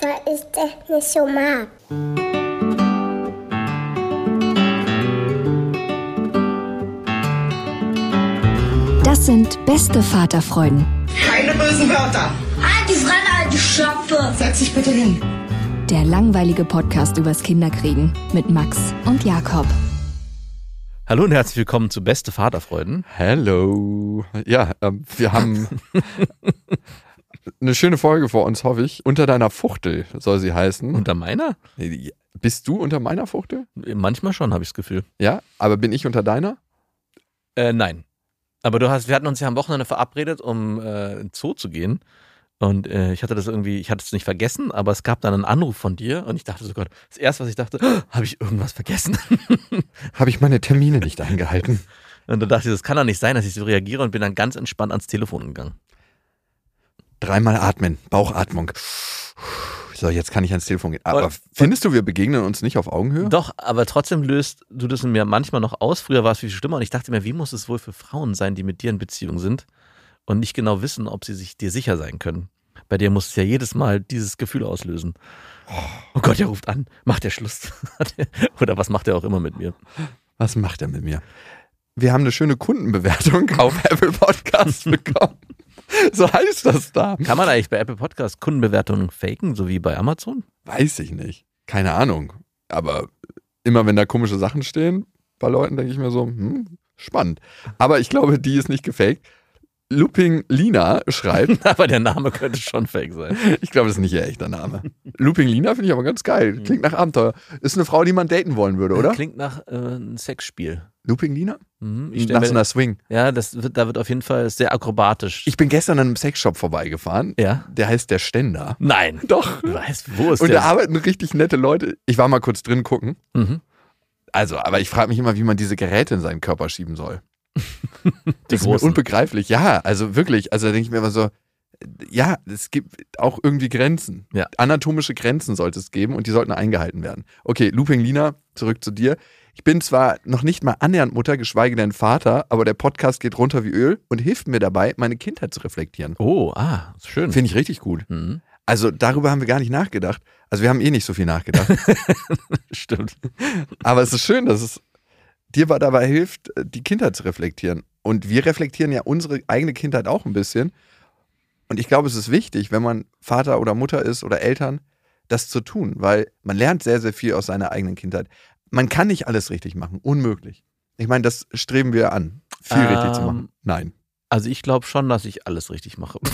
Weil ich das nicht so mag. Das sind beste Vaterfreuden. Keine bösen Wörter. Halt die Fremde, alte Schöpfe. Setz dich bitte hin. Der langweilige Podcast übers Kinderkriegen mit Max und Jakob. Hallo und herzlich willkommen zu Beste Vaterfreuden. Hello. Ja, ähm, wir haben eine schöne Folge vor uns, hoffe ich. Unter deiner Fuchtel soll sie heißen. Unter meiner? Bist du unter meiner Fuchtel? Manchmal schon, habe ich das Gefühl. Ja, aber bin ich unter deiner? Äh, nein. Aber du hast, wir hatten uns ja am Wochenende verabredet, um äh, in den Zoo zu gehen. Und äh, ich hatte das irgendwie, ich hatte es nicht vergessen, aber es gab dann einen Anruf von dir und ich dachte so Gott, das erste, was ich dachte, "Oh, habe ich irgendwas vergessen? Habe ich meine Termine nicht eingehalten? Und dann dachte ich, das kann doch nicht sein, dass ich so reagiere und bin dann ganz entspannt ans Telefon gegangen. Dreimal atmen, Bauchatmung. So, jetzt kann ich ans Telefon gehen. Aber Und- findest du, wir begegnen uns nicht auf Augenhöhe? Doch, aber trotzdem löst du das in mir manchmal noch aus. Früher war es viel schlimmer und ich dachte mir, wie muss es wohl für Frauen sein, die mit dir in Beziehung sind und nicht genau wissen, ob sie sich dir sicher sein können. Bei dir muss es ja jedes Mal dieses Gefühl auslösen. Oh Gott, er ruft an. Macht der Schluss? Oder was macht er auch immer mit mir? Was macht er mit mir? Wir haben eine schöne Kundenbewertung auf Apple Podcasts bekommen. So heißt das da. Kann man eigentlich bei Apple Podcast Kundenbewertungen faken, so wie bei Amazon? Weiß ich nicht. Keine Ahnung. Aber immer wenn da komische Sachen stehen, bei Leuten denke ich mir so, hm, spannend. Aber ich glaube, die ist nicht gefaked. Looping Lina schreibt, aber der Name könnte schon fake sein. ich glaube, das ist nicht ihr echter Name. Looping Lina finde ich aber ganz geil. Klingt nach Abenteuer. Ist eine Frau, die man daten wollen würde, oder? Klingt nach äh, einem Sexspiel. Looping Lina? Mhm, ich einer Swing. ja, das wird, da wird auf jeden Fall sehr akrobatisch. Ich bin gestern an einem Sexshop vorbeigefahren. ja? Der heißt der Ständer. Nein. Doch. Du weißt, wo ist Und der? da arbeiten richtig nette Leute. Ich war mal kurz drin gucken. Mhm. Also, aber ich frage mich immer, wie man diese Geräte in seinen Körper schieben soll. Die Das ist mir unbegreiflich. Ja, also wirklich. Also da denke ich mir immer so, ja, es gibt auch irgendwie Grenzen. Ja. Anatomische Grenzen sollte es geben und die sollten eingehalten werden. Okay, Looping Lina, zurück zu dir. Ich bin zwar noch nicht mal annähernd Mutter, geschweige denn Vater, aber der Podcast geht runter wie Öl und hilft mir dabei, meine Kindheit zu reflektieren. Oh, ah, schön. Finde ich richtig gut. Mhm. Also darüber haben wir gar nicht nachgedacht. Also wir haben eh nicht so viel nachgedacht. Stimmt. Aber es ist schön, dass es dir dabei hilft, die Kindheit zu reflektieren. Und wir reflektieren ja unsere eigene Kindheit auch ein bisschen. Und ich glaube, es ist wichtig, wenn man Vater oder Mutter ist oder Eltern, das zu tun, weil man lernt sehr, sehr viel aus seiner eigenen Kindheit. Man kann nicht alles richtig machen, unmöglich. Ich meine, das streben wir an, viel richtig zu machen. Ähm, Nein. Also ich glaube schon, dass ich alles richtig mache.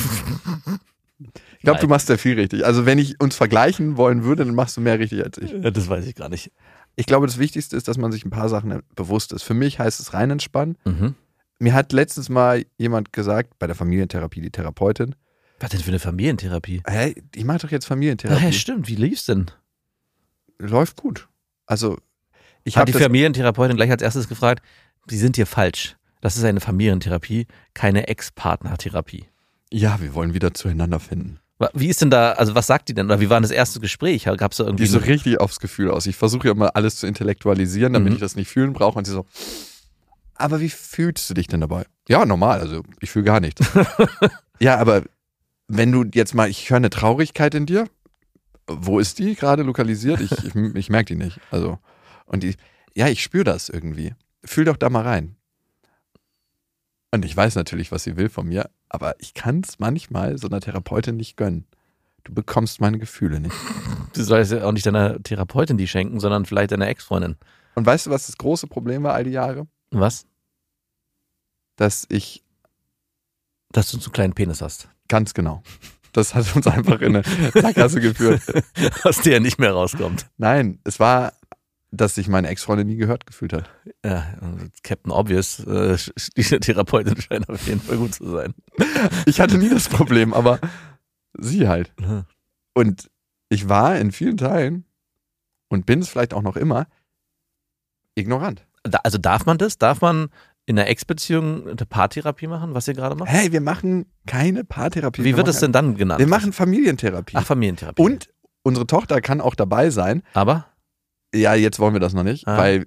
Ich glaube, du machst sehr viel richtig. Also wenn ich uns vergleichen wollen würde, dann machst du mehr richtig als ich. Ja, das weiß ich gar nicht. Ich glaube, das Wichtigste ist, dass man sich ein paar Sachen bewusst ist. Für mich heißt es rein entspannen. Mhm. Mir hat letztens mal jemand gesagt, bei der Familientherapie, die Therapeutin, Was denn für eine Familientherapie? hey, ich mache doch jetzt Ach Familientherapie. ja, stimmt. Wie lief's denn? Läuft gut. Also, ich habe die Familientherapeutin gleich als erstes gefragt, Sie sind hier falsch. Das ist eine Familientherapie, keine Ex-Partnertherapie. ja, wir wollen wieder zueinander finden. Wie ist denn da, also was sagt die denn? Oder wie war das erste Gespräch? Gab es da irgendwie Die so richtig aufs Gefühl aus. Ich versuche ja mal alles zu intellektualisieren, damit Mhm. ich das nicht fühlen brauche. Und sie so, aber wie fühlst du dich denn dabei? Ja, normal. Also, ich fühle gar nichts. ja, aber wenn du jetzt mal, ich höre eine Traurigkeit in dir. Wo ist die gerade lokalisiert? Ich, ich, ich merke die nicht. Also, und die, ja, ich spüre das irgendwie. Fühl doch da mal rein. Und ich weiß natürlich, was sie will von mir, aber ich kann es manchmal so einer Therapeutin nicht gönnen. Du bekommst meine Gefühle nicht. Du sollst ja auch nicht deiner Therapeutin die schenken, sondern vielleicht deiner Ex-Freundin. Und weißt du, was das große Problem war all die Jahre? Was? Dass ich Dass du einen zu kleinen Penis hast. ganz genau. Das hat uns einfach in eine Sackgasse geführt. Aus der er nicht mehr rauskommt. Nein, es war, dass sich meine Ex-Freundin nie gehört gefühlt hat. Ja, Captain Obvious, äh, diese Therapeutin scheint auf jeden Fall gut zu sein. Ich hatte nie das Problem, aber sie halt. Und ich war in vielen Teilen und bin es vielleicht auch noch immer ignorant. Also darf man das? Darf man in einer Ex-Beziehung eine Paartherapie machen, was ihr gerade macht? Hey, wir machen keine Paartherapie. Wie wir wird es machen, denn dann genannt? Wir machen Familientherapie. Ach, Familientherapie. und unsere Tochter kann auch dabei sein. Aber? Ja, jetzt wollen wir das noch nicht, Ah. weil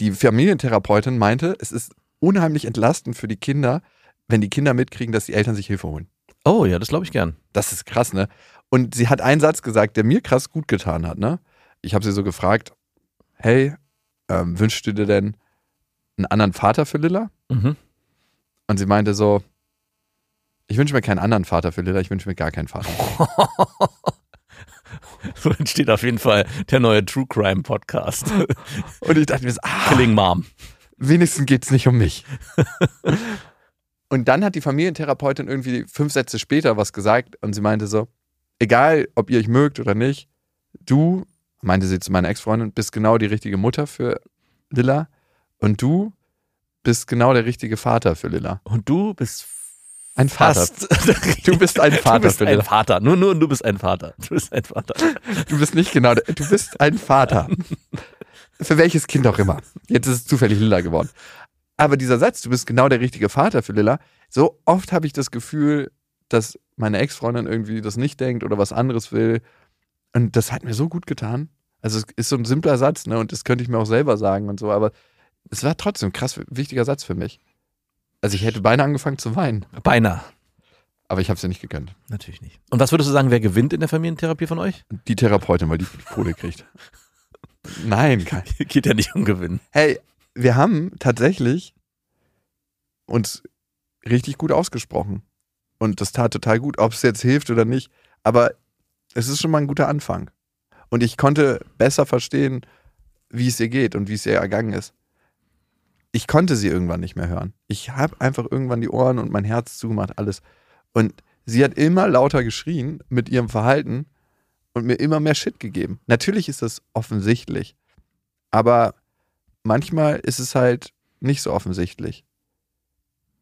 die Familientherapeutin meinte, es ist unheimlich entlastend für die Kinder, wenn die Kinder mitkriegen, dass die Eltern sich Hilfe holen. Oh ja, das glaube ich gern. Das ist krass, ne? Und sie hat einen Satz gesagt, der mir krass gut getan hat, ne? Ich habe sie so gefragt, hey, ähm, wünschst du dir denn einen anderen Vater für Lilla? Mhm. Und sie meinte so, ich wünsche mir keinen anderen Vater für Lilla, ich wünsche mir gar keinen Vater. So entsteht auf jeden Fall der neue True Crime Podcast. Und ich dachte mir so, ah, Killing Mom. wenigstens geht's nicht um mich. und dann hat die Familientherapeutin irgendwie fünf Sätze später was gesagt und sie meinte so, egal ob ihr euch mögt oder nicht, du, meinte sie zu meiner Ex-Freundin, bist genau die richtige Mutter für Lilla und du bist genau der richtige Vater für Lilla. Und du bist Ein Vater. Du bist ein Vater Du bist ein. Vater. Nur, nur du bist ein Vater. Du bist ein Vater. Du bist nicht genau, du bist ein Vater. Für welches Kind auch immer. Jetzt ist es zufällig Lilla geworden. Aber dieser Satz, du bist genau der richtige Vater für Lilla, so oft habe ich das Gefühl, dass meine Ex-Freundin irgendwie das nicht denkt oder was anderes will. Und das hat mir so gut getan. Also es ist so ein simpler Satz, ne? Und das könnte ich mir auch selber sagen und so, aber es war trotzdem ein krass wichtiger Satz für mich. Also ich hätte beinahe angefangen zu weinen, Beinahe. aber ich habe es ja nicht gegönnt. Natürlich nicht. Und was würdest du sagen, wer gewinnt in der Familientherapie von euch? Die Therapeutin, weil die die Kohle kriegt. Nein, kein. Geht ja nicht um Gewinnen. Hey, wir haben tatsächlich uns richtig gut ausgesprochen. Und das tat total gut, ob es jetzt hilft oder nicht. Aber es ist schon mal ein guter Anfang. Und ich konnte besser verstehen, wie es ihr geht und wie es ihr ergangen ist. Ich konnte sie irgendwann nicht mehr hören. Ich habe einfach irgendwann die Ohren und mein Herz zugemacht, alles. Und sie hat immer lauter geschrien mit ihrem Verhalten und mir immer mehr Shit gegeben. Natürlich ist das offensichtlich. Aber manchmal ist es halt nicht so offensichtlich,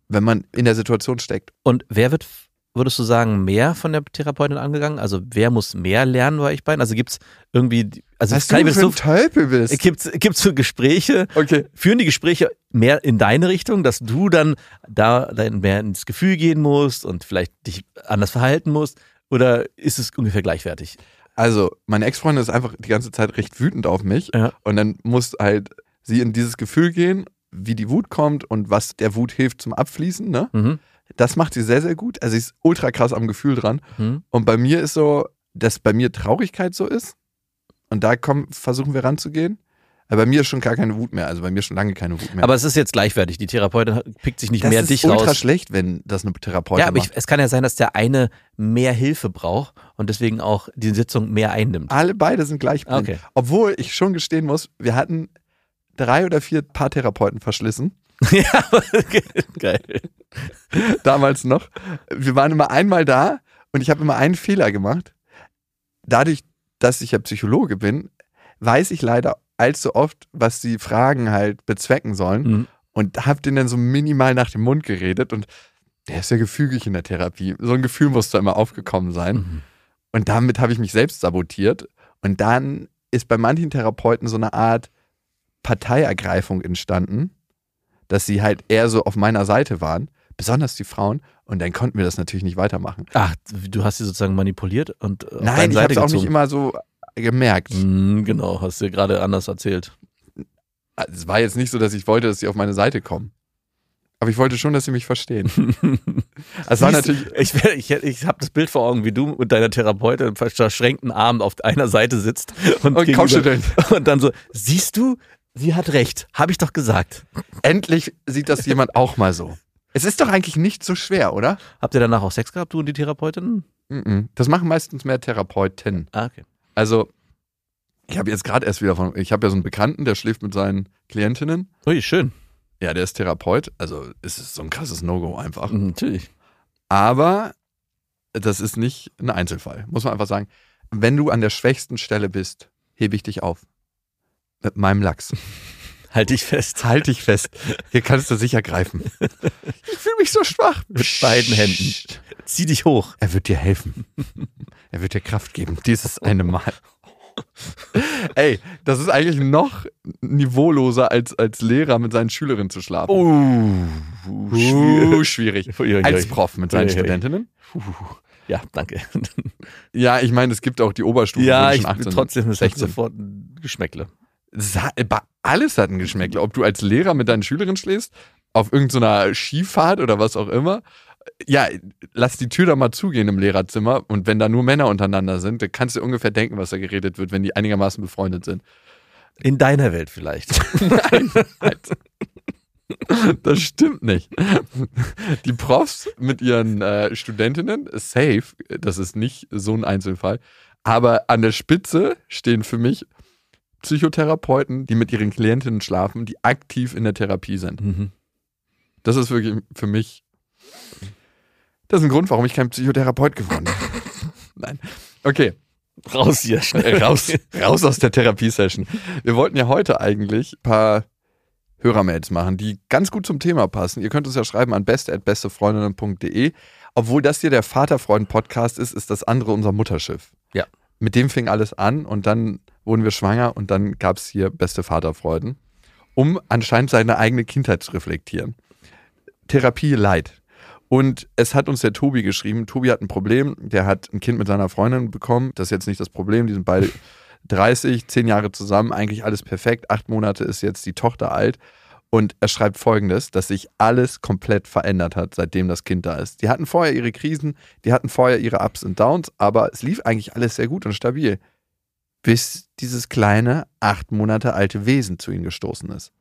wenn man in der Situation steckt. Und wer wird, würdest du sagen, mehr von der Therapeutin angegangen? Also wer muss mehr lernen bei euch beiden? Also gibt es irgendwie, also Was du für so, ein Tölpel bist. gibt's, gibt's so Gespräche, Okay. führen die Gespräche mehr in deine Richtung, dass du dann da dann mehr ins Gefühl gehen musst und vielleicht dich anders verhalten musst? Oder ist es ungefähr gleichwertig? Also, meine Ex-Freundin ist einfach die ganze Zeit recht wütend auf mich. Ja. Und dann muss halt sie in dieses Gefühl gehen, wie die Wut kommt und was der Wut hilft zum Abfließen. Ne? Mhm. Das macht sie sehr, sehr gut. Also, sie ist ultra krass am Gefühl dran. Mhm. Und bei mir ist so, dass bei mir Traurigkeit so ist. Und da kommen, versuchen wir ranzugehen. Aber bei mir ist schon gar keine Wut mehr. Also bei mir schon lange keine Wut mehr. Aber es ist jetzt gleichwertig. Die Therapeutin pickt sich nicht das mehr ist dich ultra raus. schlecht, wenn das eine Therapeutin Ja, aber ich, es kann ja sein, dass der eine mehr Hilfe braucht und deswegen auch die Sitzung mehr einnimmt. Alle beide sind gleich blind. Okay. Obwohl ich schon gestehen muss, wir hatten drei oder vier Paartherapeuten verschlissen. ja, geil. damals noch. Wir waren immer einmal da und ich habe immer einen Fehler gemacht. Dadurch, dass ich ja Psychologe bin, weiß ich leider allzu oft, was die Fragen halt bezwecken sollen Mhm. und habe den dann so minimal nach dem Mund geredet und der ist ja gefügig in der Therapie. So ein Gefühl muss da immer aufgekommen sein. Mhm. Und damit habe ich mich selbst sabotiert. Und dann ist bei manchen Therapeuten so eine Art Parteiergreifung entstanden, dass sie halt eher so auf meiner Seite waren, besonders die Frauen. Und dann konnten wir das natürlich nicht weitermachen. Ach, du hast sie sozusagen manipuliert und auf Nein, ich habe es auch nicht immer so gemerkt. Mhm, genau, hast du gerade anders erzählt. Es war jetzt nicht so, dass ich wollte, dass sie auf meine Seite kommen. Aber ich wollte schon, dass sie mich verstehen. Es war natürlich, Ich, ich, ich habe das Bild vor Augen, wie du mit deiner Therapeutin mit verschränkten Armen auf einer Seite sitzt und, Und gegenüber- und dann so, siehst du, sie hat recht, habe ich doch gesagt. endlich sieht das jemand auch mal so. Es ist doch eigentlich nicht so schwer, oder? Habt ihr danach auch Sex gehabt, du und die Therapeutin? Mhm. Das machen meistens mehr Therapeuten. Ah, okay. Also, ich habe jetzt gerade erst wieder von, ich habe ja so einen Bekannten, der schläft mit seinen Klientinnen. Ui, schön. Ja, der ist Therapeut. Also, es ist so ein krasses No-Go einfach. Mhm, Natürlich. Aber das ist nicht ein Einzelfall, muss man einfach sagen. Wenn du an der schwächsten Stelle bist, hebe ich dich auf. Mit meinem Lachs. Halt dich fest. Halt dich fest. Hier kannst du sicher greifen. Ich fühle mich so schwach. Mit beiden Händen. Zieh dich hoch. Er wird dir helfen. Er wird dir Kraft geben. Dieses eine Mal. Ey, das ist eigentlich noch niveauloser als als Lehrer mit seinen Schülerinnen zu schlafen. Uh, Uh, schwierig. Ui. Als Prof mit seinen. Studentinnen. Ja, danke. Ja, ich meine, es gibt auch die Oberstufe. ja, ich schon 18 sind. trotzdem ist 16. sofort ein Geschmäckle. Alles hat ein Geschmäckle. Ob du als Lehrer mit deinen Schülerinnen schläfst, auf irgendeiner Skifahrt oder was auch immer. Ja, lass die Tür da mal zugehen im Lehrerzimmer und wenn da nur Männer untereinander sind, dann kannst du ungefähr denken, was da geredet wird, wenn die einigermaßen befreundet sind. In deiner Welt vielleicht. Nein, halt. Das stimmt nicht. Die Profs mit ihren äh, Studentinnen, safe, das ist nicht so ein Einzelfall. Aber an der Spitze stehen für mich Psychotherapeuten, die mit ihren Klientinnen schlafen, die aktiv in der Therapie sind. Mhm. Das ist wirklich für mich. Das ist ein Grund, warum ich kein Psychotherapeut geworden bin. Nein. Okay. Raus hier, schnell. Äh, raus, raus aus der Therapiesession. Wir wollten ja heute eigentlich ein paar Hörermails machen, die ganz gut zum Thema passen. Ihr könnt uns ja schreiben an beste.bestefreundinnen.de. Obwohl das hier der Vaterfreund-Podcast ist, ist das andere unser Mutterschiff. Ja. Mit dem fing alles an und dann wurden wir schwanger und dann gab es hier beste Vaterfreuden, um anscheinend seine eigene Kindheit zu reflektieren. Therapie Leid. Und es hat uns der Tobi geschrieben. Tobi hat ein Problem. Der hat ein Kind mit seiner Freundin bekommen. Das ist jetzt nicht das Problem. Die sind beide 30, 10 Jahre zusammen. Eigentlich alles perfekt. Acht Monate ist jetzt die Tochter alt. Und er schreibt folgendes, dass sich alles komplett verändert hat, seitdem das Kind da ist. Die hatten vorher ihre Krisen, die hatten vorher ihre Ups und Downs, aber es lief eigentlich alles sehr gut und stabil. Bis dieses kleine, acht Monate alte Wesen zu ihnen gestoßen ist.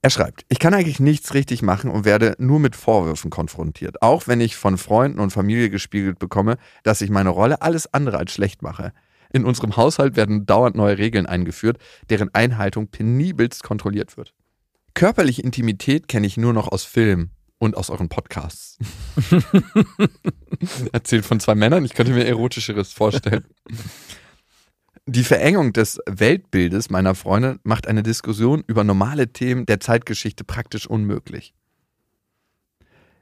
Er schreibt, ich kann eigentlich nichts richtig machen und werde nur mit Vorwürfen konfrontiert. Auch wenn ich von Freunden und Familie gespiegelt bekomme, dass ich meine Rolle alles andere als schlecht mache. In unserem Haushalt werden dauernd neue Regeln eingeführt, deren Einhaltung penibelst kontrolliert wird. Körperliche Intimität kenne ich nur noch aus Filmen und aus euren Podcasts. Erzählt von zwei Männern, ich könnte mir erotischeres vorstellen. Die Verengung des Weltbildes meiner Freunde macht eine Diskussion über normale Themen der Zeitgeschichte praktisch unmöglich.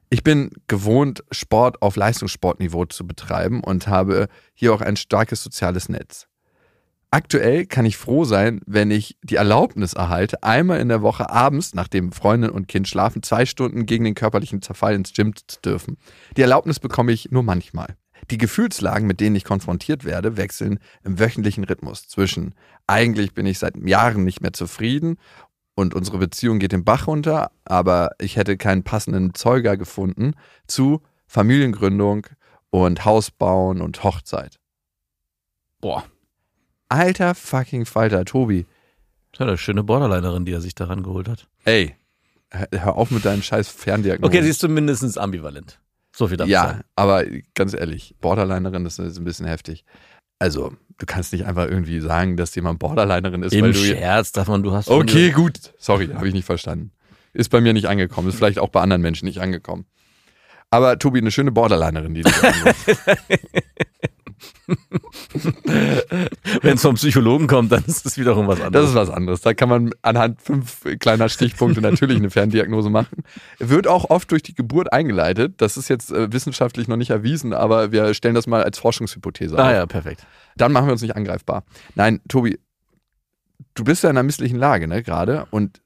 Ich bin gewohnt, Sport auf Leistungssportniveau zu betreiben und habe hier auch ein starkes soziales Netz. Aktuell kann ich froh sein, wenn ich die Erlaubnis erhalte, einmal in der Woche abends, nachdem Freundin und Kind schlafen, zwei Stunden gegen den körperlichen Zerfall ins Gym zu dürfen. Die Erlaubnis bekomme ich nur manchmal. Die Gefühlslagen, mit denen ich konfrontiert werde, wechseln im wöchentlichen Rhythmus zwischen eigentlich bin ich seit Jahren nicht mehr zufrieden und unsere Beziehung geht den Bach runter, aber ich hätte keinen passenden Zeuger gefunden zu Familiengründung und Hausbauen und Hochzeit. Boah. Alter fucking Falter, Tobi. Das ist eine schöne Borderlinerin, die er sich daran geholt hat. Ey, hör auf mit deinen scheiß Ferndiagnosen. Okay, sie ist zumindest ambivalent. So viel darf ich Ja, aber ganz ehrlich, Borderlinerin das ist ein bisschen heftig. Also, du kannst nicht einfach irgendwie sagen, dass jemand Borderlinerin ist, Im weil du. Scherz darf man, du hast. Okay, gut. Sorry, habe ich nicht verstanden. Ist bei mir nicht angekommen. Ist vielleicht auch bei anderen Menschen nicht angekommen. Aber Tobi, eine schöne Borderlinerin, die du. Wenn es vom Psychologen kommt, dann ist das wiederum was Das anderes. ist was anderes. Da kann man anhand fünf kleiner Stichpunkte natürlich eine Ferndiagnose machen. Wird auch oft durch die Geburt eingeleitet. Das ist jetzt äh, wissenschaftlich noch nicht erwiesen, aber wir stellen das mal als Forschungshypothese ah auf. ja, perfekt. Dann machen wir uns nicht angreifbar. Nein, Tobi, du bist ja in einer misslichen Lage, ne, gerade. Und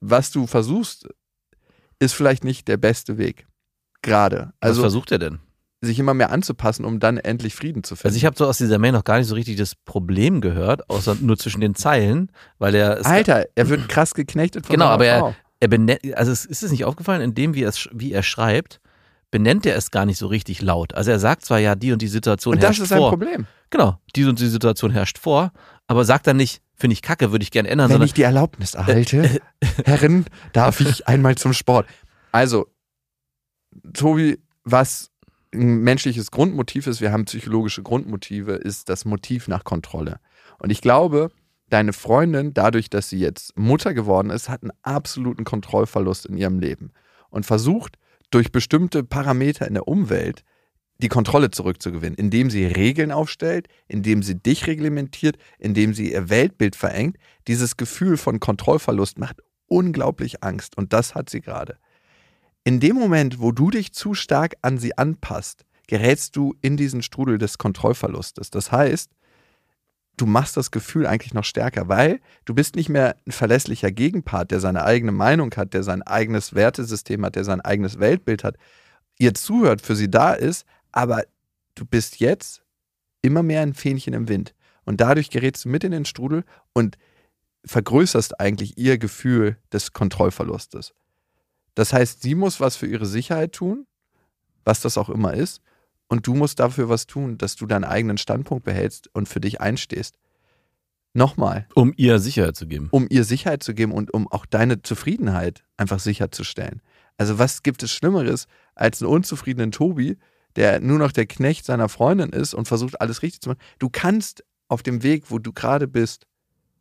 was du versuchst, ist vielleicht nicht der beste Weg. Gerade. Was Also versucht er denn? sich immer mehr anzupassen, um dann endlich Frieden zu finden. Also ich habe so aus dieser Mail noch gar nicht so richtig das Problem gehört, außer nur zwischen den Zeilen, weil er Alter, er wird krass geknechtet von Genau, aber er, er benennt, also es ist es nicht aufgefallen, in dem, wie er, es, wie er schreibt, benennt er es gar nicht so richtig laut. Also er sagt zwar ja, die und die Situation Und das herrscht ist ein vor. Problem. Genau, die und die Situation herrscht vor, aber sagt dann nicht, finde ich kacke, würde ich gerne ändern, Wenn sondern ich die Erlaubnis erhalte, Herren, darf ich einmal zum Sport. Also, Tobi, was ein menschliches Grundmotiv ist, wir haben psychologische Grundmotive, ist das Motiv nach Kontrolle. Und ich glaube, deine Freundin, dadurch, dass sie jetzt Mutter geworden ist, hat einen absoluten Kontrollverlust in ihrem Leben und versucht durch bestimmte Parameter in der Umwelt die Kontrolle zurückzugewinnen, indem sie Regeln aufstellt, indem sie dich reglementiert, indem sie ihr Weltbild verengt. Dieses Gefühl von Kontrollverlust macht unglaublich Angst und das hat sie gerade. In dem Moment, wo du dich zu stark an sie anpasst, gerätst du in diesen Strudel des Kontrollverlustes. Das heißt, du machst das Gefühl eigentlich noch stärker, weil du bist nicht mehr ein verlässlicher Gegenpart, der seine eigene Meinung hat, der sein eigenes Wertesystem hat, der sein eigenes Weltbild hat, ihr zuhört, für sie da ist, aber du bist jetzt immer mehr ein Fähnchen im Wind. Und dadurch gerätst du mit in den Strudel und vergrößerst eigentlich ihr Gefühl des Kontrollverlustes. Das heißt, sie muss was für ihre Sicherheit tun, was das auch immer ist, und du musst dafür was tun, dass du deinen eigenen Standpunkt behältst und für dich einstehst. Nochmal, Um ihr Sicherheit zu geben. um ihr Sicherheit zu geben und um auch deine Zufriedenheit einfach sicherzustellen. Also was gibt es Schlimmeres als einen unzufriedenen Tobi, der nur noch der Knecht seiner Freundin ist und versucht alles richtig zu machen? Du kannst auf dem Weg, wo du gerade bist,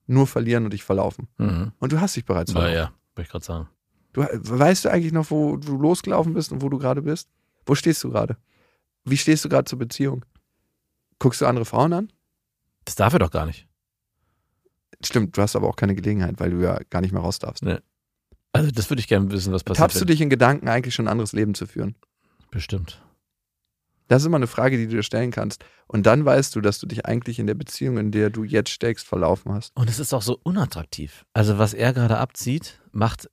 nur verlieren und dich verlaufen. Mhm. Und du hast dich bereits Na verlaufen. ja, wollte ich gerade sagen. Du, weißt du eigentlich noch, wo du losgelaufen bist und wo du gerade bist? Wo stehst du gerade? Wie stehst du gerade zur Beziehung? Guckst du andere Frauen an? Das darf er doch gar nicht. Stimmt, du hast aber auch keine Gelegenheit, weil du ja gar nicht mehr raus darfst. Also das würde ich gerne wissen, was passiert. Tappst du dich in Gedanken, eigentlich schon ein anderes Leben zu führen? Bestimmt. Das ist immer eine Frage, die du dir stellen kannst. Und dann weißt du, dass du dich eigentlich in der Beziehung, in der du jetzt steckst, verlaufen hast. Und es ist auch so unattraktiv. Also was er gerade abzieht, macht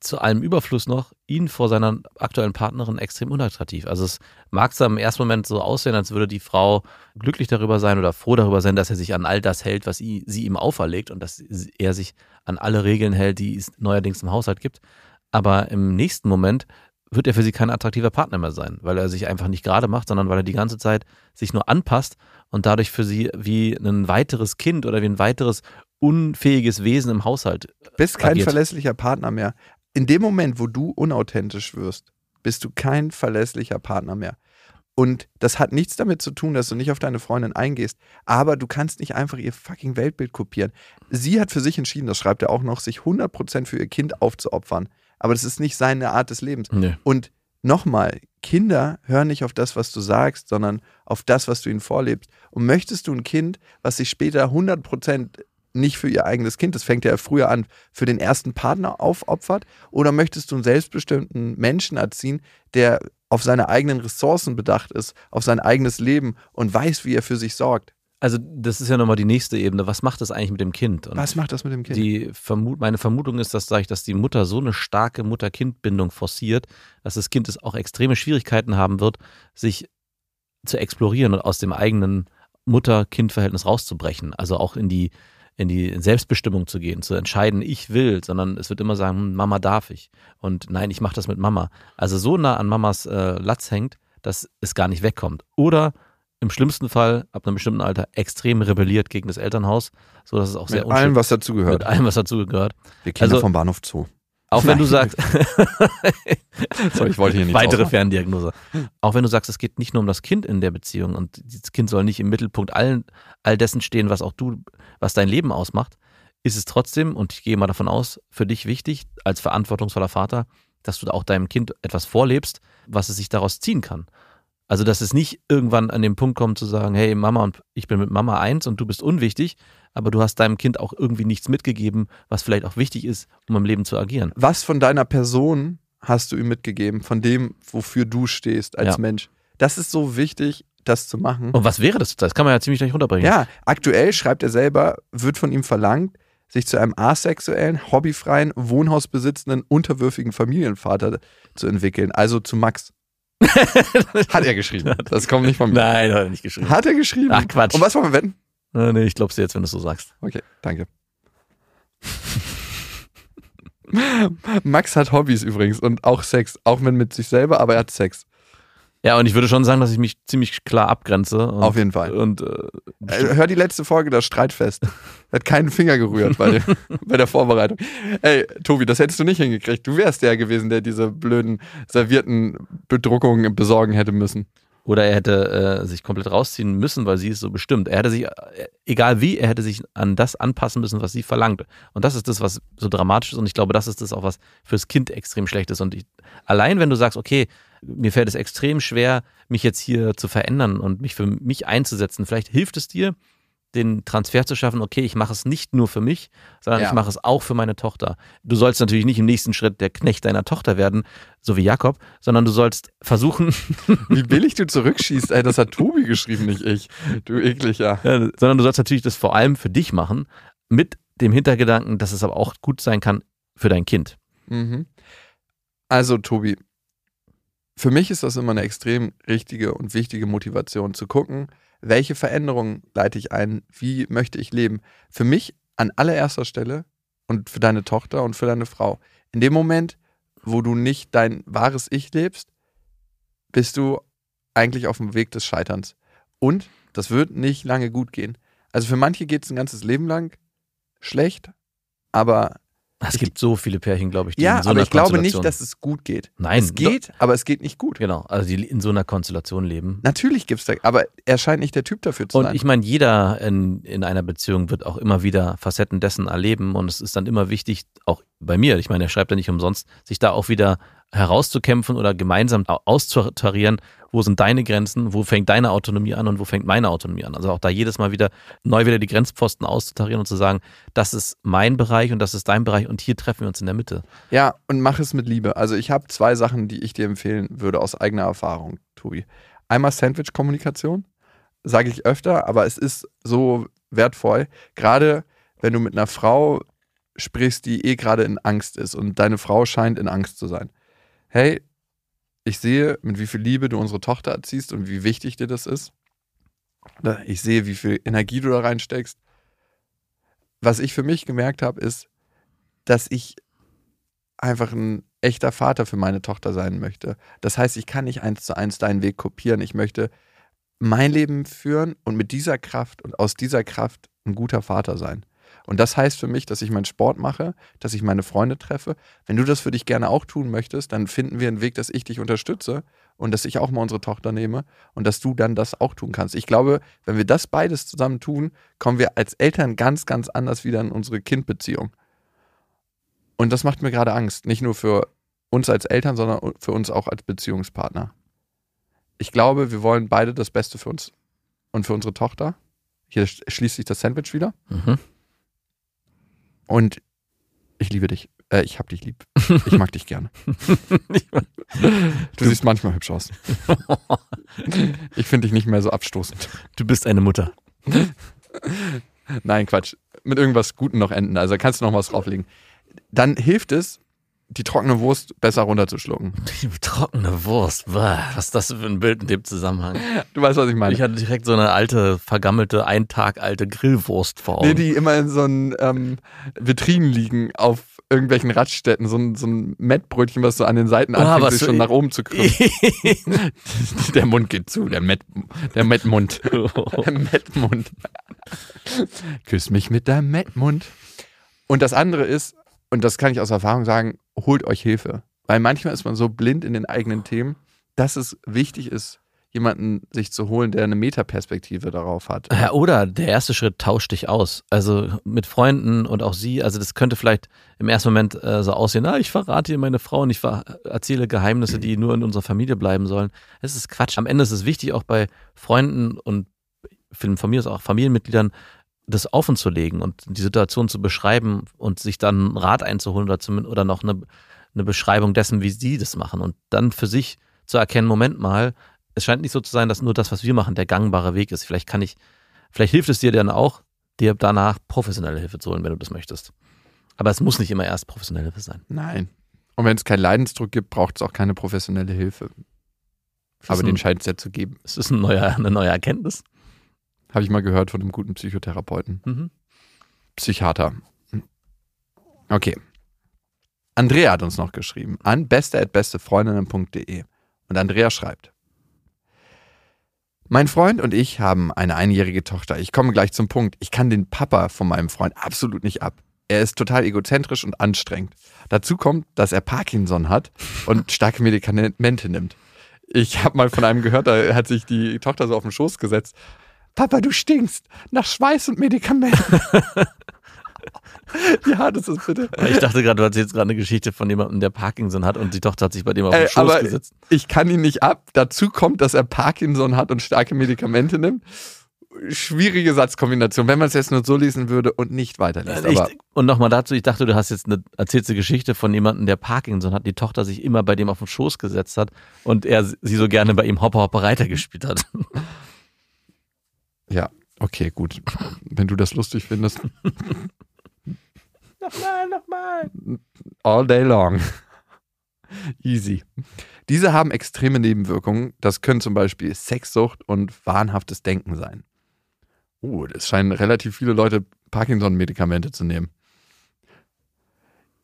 zu allem Überfluss noch ihn vor seiner aktuellen Partnerin extrem unattraktiv. Also es mag zwar im ersten Moment so aussehen, als würde die Frau glücklich darüber sein oder froh darüber sein, dass er sich an all das hält, was sie ihm auferlegt und dass er sich an alle Regeln hält, die es neuerdings im Haushalt gibt. Aber im nächsten Moment wird er für sie kein attraktiver Partner mehr sein, weil er sich einfach nicht gerade macht, sondern weil er die ganze Zeit sich nur anpasst und dadurch für sie wie ein weiteres Kind oder wie ein weiteres unfähiges Wesen im Haushalt Bist kein agiert. verlässlicher Partner mehr. In dem Moment, wo du unauthentisch wirst, bist du kein verlässlicher Partner mehr. Und das hat nichts damit zu tun, dass du nicht auf deine Freundin eingehst. Aber du kannst nicht einfach ihr fucking Weltbild kopieren. Sie hat für sich entschieden, das schreibt er auch noch, sich 100% für ihr Kind aufzuopfern. Aber das ist nicht seine Art des Lebens. Nee. Und nochmal, Kinder hören nicht auf das, was du sagst, sondern auf das, was du ihnen vorlebst. Und möchtest du ein Kind, was sich später 100% nicht für ihr eigenes Kind, das fängt ja früher an, für den ersten Partner aufopfert? Oder möchtest du einen selbstbestimmten Menschen erziehen, der auf seine eigenen Ressourcen bedacht ist, auf sein eigenes Leben und weiß, wie er für sich sorgt? Also das ist ja nochmal die nächste Ebene. Was macht das eigentlich mit dem Kind? Und Was macht das mit dem Kind? Die Vermut meine Vermutung ist, dass, sag ich, dass die Mutter so eine starke Mutter-Kind-Bindung forciert, dass das Kind es auch extreme Schwierigkeiten haben wird, sich zu explorieren und aus dem eigenen Mutter-Kind-Verhältnis rauszubrechen. Also auch in die, in die Selbstbestimmung zu gehen, zu entscheiden, ich will, sondern es wird immer sagen, hm, Mama darf ich. Und nein, ich mache das mit Mama. Also so nah an Mamas äh, Latz hängt, dass es gar nicht wegkommt. Oder im schlimmsten Fall, ab einem bestimmten Alter, extrem rebelliert gegen das Elternhaus, sodass es auch sehr mit allem, unschön- was dazugehört. mit allem, was dazugehört. Wir Kinder also- vom Bahnhof Zoo. Auch wenn du Nein. sagst, Sorry, ich wollte hier nicht weitere ausmachen. Ferndiagnose. Auch wenn du sagst, es geht nicht nur um das Kind in der Beziehung und das Kind soll nicht im Mittelpunkt all, all dessen stehen, was auch du, was dein Leben ausmacht, ist es trotzdem, und ich gehe mal davon aus, für dich wichtig, als verantwortungsvoller Vater, dass du auch deinem Kind etwas vorlebst, was es sich daraus ziehen kann. Also, dass es nicht irgendwann an den Punkt kommt zu sagen, hey Mama und ich bin mit Mama eins und du bist unwichtig, aber du hast deinem Kind auch irgendwie nichts mitgegeben, was vielleicht auch wichtig ist, um im Leben zu agieren. Was von deiner Person hast du ihm mitgegeben, von dem, wofür du stehst als Ja. Mensch? Das ist so wichtig, das zu machen. Und was wäre das? Das kann man ja ziemlich gleich runterbringen. Ja, aktuell schreibt er selber, wird von ihm verlangt, sich zu einem asexuellen, hobbyfreien, wohnhausbesitzenden, unterwürfigen Familienvater zu entwickeln. Also zu Max. Hat er geschrieben. Das kommt nicht von mir. Nein, hat er nicht geschrieben. Hat er geschrieben? Ach, Quatsch. Und was wollen wir wetten? Äh, nee, ich glaub's dir jetzt, wenn du es so sagst. Okay, danke. Max hat Hobbys übrigens und auch Sex. Auch wenn mit sich selber, aber er hat Sex. Ja, und ich würde schon sagen, dass ich mich ziemlich klar abgrenze. Und, Auf jeden Fall. Und äh, Äh, Hör die letzte Folge, das Streitfest. Hat keinen Finger gerührt bei, bei der Vorbereitung. Ey, Tobi, das hättest du nicht hingekriegt. Du wärst der gewesen, der diese blöden servierten Bedruckungen besorgen hätte müssen. Oder er hätte äh, sich komplett rausziehen müssen, weil sie es so bestimmt. Er hätte sich, äh, egal wie, er hätte sich an das anpassen müssen, was sie verlangt. Und das ist das, was so dramatisch ist. Und ich glaube, das ist das auch, was fürs Kind extrem schlecht ist. Und ich, allein wenn du sagst, okay, mir fällt es extrem schwer, mich jetzt hier zu verändern und mich für mich einzusetzen, vielleicht hilft es dir, den Transfer zu schaffen, okay, ich mache es nicht nur für mich, sondern Ja. ich mache es auch für meine Tochter. Du sollst natürlich nicht im nächsten Schritt der Knecht deiner Tochter werden, so wie Jakob, sondern du sollst versuchen, Wie billig du zurückschießt, ey, das hat Tobi geschrieben, nicht ich. Du ekliger. Ja, sondern du sollst natürlich das vor allem für dich machen, mit dem Hintergedanken, dass es aber auch gut sein kann für dein Kind. Mhm. Also, Tobi, für mich ist das immer eine extrem richtige und wichtige Motivation zu gucken, welche Veränderungen leite ich ein, wie möchte ich leben. Für mich an allererster Stelle und für deine Tochter und für deine Frau. In dem Moment, wo du nicht dein wahres Ich lebst, bist du eigentlich auf dem Weg des Scheiterns. Und das wird nicht lange gut gehen. Also für manche geht es ein ganzes Leben lang schlecht, aber Es gibt so viele Pärchen, glaube ich, die ja, in so aber einer ich glaube nicht, dass es gut geht. Nein, es geht, aber es geht nicht gut. Genau, also die in so einer Konstellation leben. Natürlich gibt es da, aber er scheint nicht der Typ dafür zu Und sein. ich meine, jeder in, in einer Beziehung wird auch immer wieder Facetten dessen erleben und es ist dann immer wichtig, auch bei mir, ich meine, er schreibt ja nicht umsonst, sich da auch wieder herauszukämpfen oder gemeinsam au- auszutarieren, wo sind deine Grenzen, wo fängt deine Autonomie an und wo fängt meine Autonomie an. Also auch da jedes Mal wieder neu wieder die Grenzpfosten auszutarieren und zu sagen, das ist mein Bereich und das ist dein Bereich und hier treffen wir uns in der Mitte. ja, und mach es mit Liebe. Also ich habe zwei Sachen, die ich dir empfehlen würde aus eigener Erfahrung, Tobi. Einmal Sandwich-Kommunikation, sage ich öfter, aber es ist so wertvoll, gerade wenn du mit einer Frau sprichst, die eh gerade in Angst ist und deine Frau scheint in Angst zu sein. Hey, ich sehe, mit wie viel Liebe du unsere Tochter erziehst und wie wichtig dir das ist. Oder Ich sehe, wie viel Energie du da reinsteckst. Was ich für mich gemerkt habe, ist, dass ich einfach ein echter Vater für meine Tochter sein möchte. Das heißt, ich kann nicht eins zu eins deinen Weg kopieren. Ich möchte mein Leben führen und mit dieser Kraft und aus dieser Kraft ein guter Vater sein. Und das heißt für mich, dass ich meinen Sport mache, dass ich meine Freunde treffe. Wenn du das für dich gerne auch tun möchtest, dann finden wir einen Weg, dass ich dich unterstütze und dass ich auch mal unsere Tochter nehme und dass du dann das auch tun kannst. Ich glaube, wenn wir das beides zusammen tun, kommen wir als Eltern ganz, ganz anders wieder in unsere Kindbeziehung. Und das macht mir gerade Angst. Nicht nur für uns als Eltern, sondern für uns auch als Beziehungspartner. Ich glaube, wir wollen beide das Beste für uns und für unsere Tochter. Hier sch- schließt sich das Sandwich wieder. Mhm. Und ich liebe dich. Äh, ich hab dich lieb. Ich mag dich gerne. Du siehst manchmal hübsch aus. Ich finde dich nicht mehr so abstoßend. Du bist eine Mutter. Nein, Quatsch. Mit irgendwas Guten noch enden. Also kannst du noch was drauflegen. Dann hilft es, die trockene Wurst besser runterzuschlucken. Die trockene Wurst. Bah, was ist das für ein Bild in dem Zusammenhang? Du weißt, was ich meine. Ich hatte direkt so eine alte, vergammelte, ein Tag alte Grillwurst vor Nee, Augen. die immer in so einen ähm, Vitrinen liegen auf irgendwelchen Radstätten. So ein, so ein Mettbrötchen, was so an den Seiten Oh, anfängt, sich schon nach oben zu krümmen. der Mund geht zu, der, Met, der Mettmund. Der Mettmund. Küss mich mit deinem Mettmund. Und das andere ist, und das kann ich aus Erfahrung sagen, holt euch Hilfe. Weil manchmal ist man so blind in den eigenen Themen, dass es wichtig ist, jemanden sich zu holen, der eine Metaperspektive darauf hat. Ja, oder der erste Schritt tauscht dich aus. Also mit Freunden und auch sie. Also das könnte vielleicht im ersten Moment äh, so aussehen, ah, ich verrate dir meine Frau und ich erzähle Geheimnisse, die nur in unserer Familie bleiben sollen. Es ist Quatsch. Am Ende ist es wichtig, auch bei Freunden und von mir aus auch Familienmitgliedern, das offen zu legen und die Situation zu beschreiben und sich dann einen Rat einzuholen oder, zumindest, oder noch eine, eine Beschreibung dessen, wie sie das machen und dann für sich zu erkennen, Moment mal, es scheint nicht so zu sein, dass nur das, was wir machen, der gangbare Weg ist. Vielleicht kann ich, vielleicht hilft es dir dann auch, dir danach professionelle Hilfe zu holen, wenn du das möchtest. Aber es muss nicht immer erst professionelle Hilfe sein. Nein. Und wenn es keinen Leidensdruck gibt, braucht es auch keine professionelle Hilfe. Aber ist den ein, scheint es ja zu geben. es ist ein neuer, eine neue Erkenntnis. Habe ich mal gehört von einem guten Psychotherapeuten. Mhm. Psychiater. Okay. Andrea hat uns noch geschrieben an beste@bestefreundinnen.de und Andrea schreibt: Mein Freund und ich haben eine einjährige Tochter. Ich komme gleich zum Punkt. Ich kann den Papa von meinem Freund absolut nicht ab. Er ist total egozentrisch und anstrengend. Dazu kommt, dass er Parkinson hat und starke Medikamente nimmt. Ich habe mal von einem gehört, da hat sich die Tochter so auf den Schoß gesetzt. Papa, du stinkst nach Schweiß und Medikamenten. Wie hart ist das bitte? Ich dachte gerade, du erzählst gerade eine Geschichte von jemandem, der Parkinson hat und die Tochter hat sich bei dem auf den Ey, Schoß aber gesetzt. ich kann ihn nicht ab. Dazu kommt, dass er Parkinson hat und starke Medikamente nimmt. Schwierige Satzkombination, wenn man es jetzt nur so lesen würde und nicht weiterliest. Ich, Aber und nochmal dazu, ich dachte, du hast jetzt eine, erzählst eine Geschichte von jemandem, der Parkinson hat, die Tochter sich immer bei dem auf den Schoß gesetzt hat und er sie so gerne bei ihm Hopper Hopper Reiter gespielt hat. Ja, okay, gut. Wenn du das lustig findest. nochmal, nochmal. All day long. Easy. Diese haben extreme Nebenwirkungen. Das können zum Beispiel Sexsucht und wahnhaftes Denken sein. Oh, es scheinen relativ viele Leute Parkinson-Medikamente zu nehmen.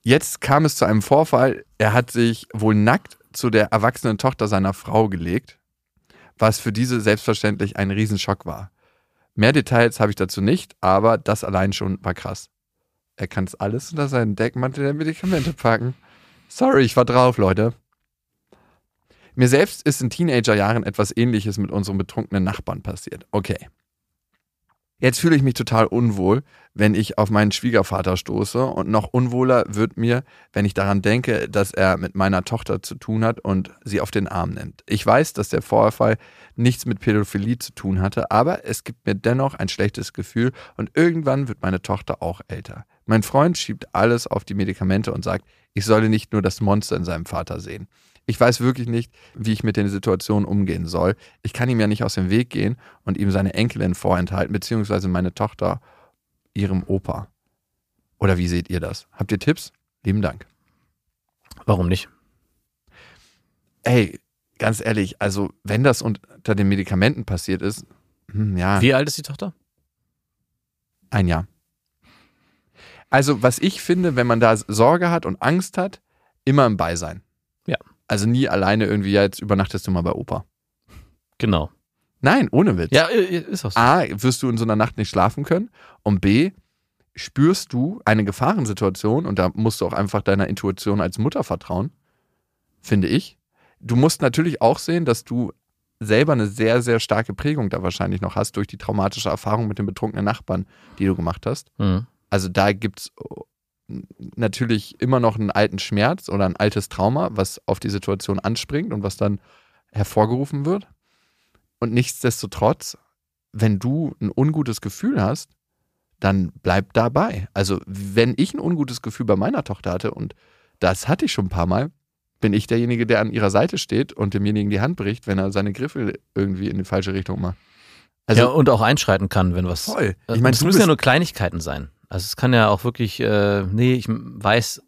Jetzt kam es zu einem Vorfall. Er hat sich wohl nackt zu der erwachsenen Tochter seiner Frau gelegt, was für diese selbstverständlich ein Riesenschock war. Mehr Details habe ich dazu nicht, aber das allein schon war krass. Er kann es alles unter seinen Deckmantel der Medikamente packen. Sorry, ich war drauf, Leute. Mir selbst ist in Teenagerjahren etwas ähnliches mit unserem betrunkenen Nachbarn passiert. Okay. Jetzt fühle ich mich total unwohl, wenn ich auf meinen Schwiegervater stoße und noch unwohler wird mir, wenn ich daran denke, dass er mit meiner Tochter zu tun hat und sie auf den Arm nimmt. Ich weiß, dass der Vorfall nichts mit Pädophilie zu tun hatte, aber es gibt mir dennoch ein schlechtes Gefühl und irgendwann wird meine Tochter auch älter. Mein Freund schiebt alles auf die Medikamente und sagt, ich solle nicht nur das Monster in seinem Vater sehen. Ich weiß wirklich nicht, wie ich mit den Situationen umgehen soll. Ich kann ihm ja nicht aus dem Weg gehen und ihm seine Enkelin vorenthalten, beziehungsweise meine Tochter ihrem Opa. Oder wie seht ihr das? Habt ihr Tipps? Lieben Dank. Warum nicht? Ey, ganz ehrlich, also wenn das unter den Medikamenten passiert ist, hm, ja, Wie alt ist die Tochter? ein Jahr. Also was ich finde, wenn man da Sorge hat und Angst hat, immer im Beisein. Also nie alleine irgendwie, ja, jetzt übernachtest du mal bei Opa. Genau. Nein, ohne Witz. Ja, ist auch so. A, wirst du in so einer Nacht nicht schlafen können und B, spürst du eine Gefahrensituation und da musst du auch einfach deiner Intuition als Mutter vertrauen, finde ich. Du musst natürlich auch sehen, dass du selber eine sehr, sehr starke Prägung da wahrscheinlich noch hast durch die traumatische Erfahrung mit den betrunkenen Nachbarn, die du gemacht hast. Mhm. Also da gibt es natürlich immer noch einen alten Schmerz oder ein altes Trauma, was auf die Situation anspringt und was dann hervorgerufen wird. Und nichtsdestotrotz, wenn du ein ungutes Gefühl hast, dann bleib dabei. Also wenn ich ein ungutes Gefühl bei meiner Tochter hatte und das hatte ich schon ein paar Mal, bin ich derjenige, der an ihrer Seite steht und demjenigen die Hand bricht, wenn er seine Griffel irgendwie in die falsche Richtung macht. Also ja, und auch einschreiten kann, wenn was. voll. Ich Ich meine, es müssen ja nur Kleinigkeiten sein. Also es kann ja auch wirklich, äh, nee, ich weiß,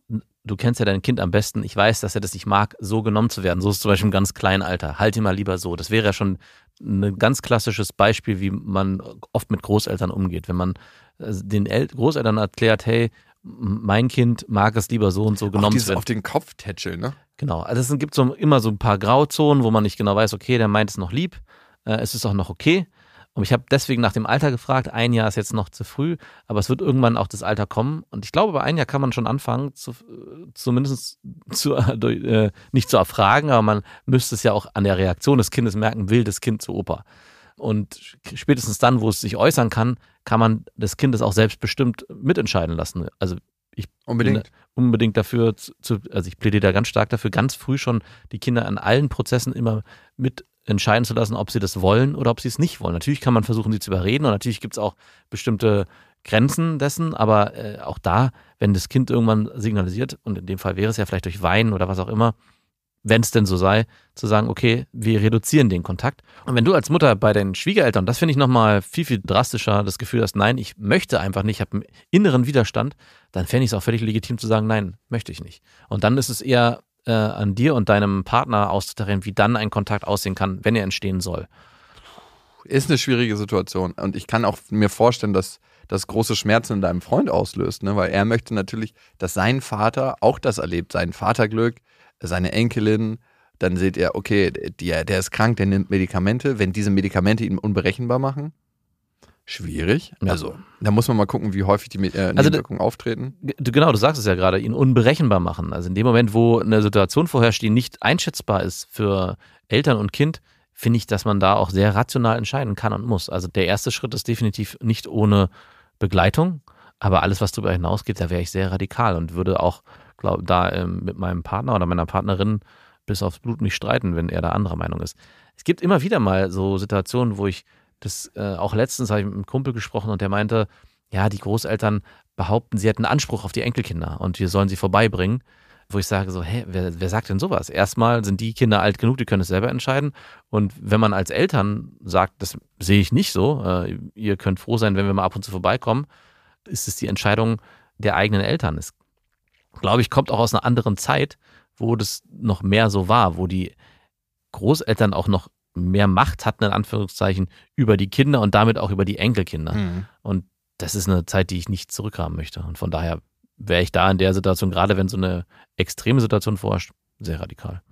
du kennst ja dein Kind am besten. Ich weiß, dass er das nicht mag, so genommen zu werden. So ist es zum Beispiel im ganz kleinen Alter. Halt ihn mal lieber so. Das wäre ja schon ein ganz klassisches Beispiel, wie man oft mit Großeltern umgeht. Wenn man äh, den El Großeltern erklärt, hey, mein Kind mag es lieber so und so genommen zu werden. auf den Kopf tätscheln, ne? Genau, also es gibt so immer so ein paar Grauzonen, wo man nicht genau weiß, okay, der meint es noch lieb, äh, es ist auch noch okay. Und ich habe deswegen nach dem Alter gefragt. Ein Jahr ist jetzt noch zu früh, aber es wird irgendwann auch das Alter kommen. Und ich glaube, bei ein Jahr kann man schon anfangen, zu, äh, zumindest zu, äh, nicht zu erfragen, aber man müsste es ja auch an der Reaktion des Kindes merken, will das Kind zu Opa. Und spätestens dann, wo es sich äußern kann, kann man das Kind es auch selbstbestimmt mitentscheiden lassen. Also ich Unbedingt. bin unbedingt dafür, zu- also ich plädiere da ganz stark dafür, ganz früh schon die Kinder an allen Prozessen immer mit entscheiden zu lassen, ob sie das wollen oder ob sie es nicht wollen. Natürlich kann man versuchen, sie zu überreden und natürlich gibt es auch bestimmte Grenzen dessen, aber äh, auch da, wenn das Kind irgendwann signalisiert, und in dem Fall wäre es ja vielleicht durch Weinen oder was auch immer, wenn es denn so sei, zu sagen, okay, wir reduzieren den Kontakt. Und wenn du als Mutter bei deinen Schwiegereltern, das finde ich nochmal viel, viel drastischer, das Gefühl hast, nein, ich möchte einfach nicht, ich habe einen inneren Widerstand, dann fände ich es auch völlig legitim zu sagen, nein, möchte ich nicht. Und dann ist es eher äh, an dir und deinem Partner auszutarieren, wie dann ein Kontakt aussehen kann, wenn er entstehen soll. Ist eine schwierige Situation. Und ich kann auch mir vorstellen, dass das große Schmerzen in deinem Freund auslöst, ne? weil er möchte natürlich, dass sein Vater auch das erlebt, sein Vaterglück, seine Enkelin, Dann seht ihr, okay, der, der ist krank, der nimmt Medikamente. Wenn diese Medikamente ihn unberechenbar machen, schwierig. Ja. Also, da muss man mal gucken, wie häufig die äh, Also, Nebenwirkungen auftreten. Du, genau, du sagst es ja gerade, ihn unberechenbar machen. Also in dem Moment, wo eine Situation vorherrscht, die nicht einschätzbar ist für Eltern und Kind, finde ich, dass man da auch sehr rational entscheiden kann und muss. Also der erste Schritt ist definitiv nicht ohne Begleitung, aber alles, was darüber hinausgeht, da wäre ich sehr radikal und würde auch, glaube da ähm, mit meinem Partner oder meiner Partnerin bis aufs Blut nicht streiten, wenn er da anderer Meinung ist. Es gibt immer wieder mal so Situationen, wo ich das äh, auch letztens habe ich mit einem Kumpel gesprochen und der meinte, ja, die Großeltern behaupten, sie hätten Anspruch auf die Enkelkinder und wir sollen sie vorbeibringen. Wo ich sage so, hä, wer, wer sagt denn sowas? Erstmal sind die Kinder alt genug, die können es selber entscheiden. Und wenn man als Eltern sagt, das sehe ich nicht so, äh, ihr könnt froh sein, wenn wir mal ab und zu vorbeikommen, ist es die Entscheidung der eigenen Eltern. Es, glaube ich, kommt auch aus einer anderen Zeit, wo das noch mehr so war, wo die Großeltern auch noch mehr Macht hatten, in Anführungszeichen, über die Kinder und damit auch über die Enkelkinder. Mhm. Und das ist eine Zeit, die ich nicht zurückhaben möchte. Und von daher wäre ich da in der Situation, gerade wenn so eine extreme Situation vorherrscht, sehr radikal.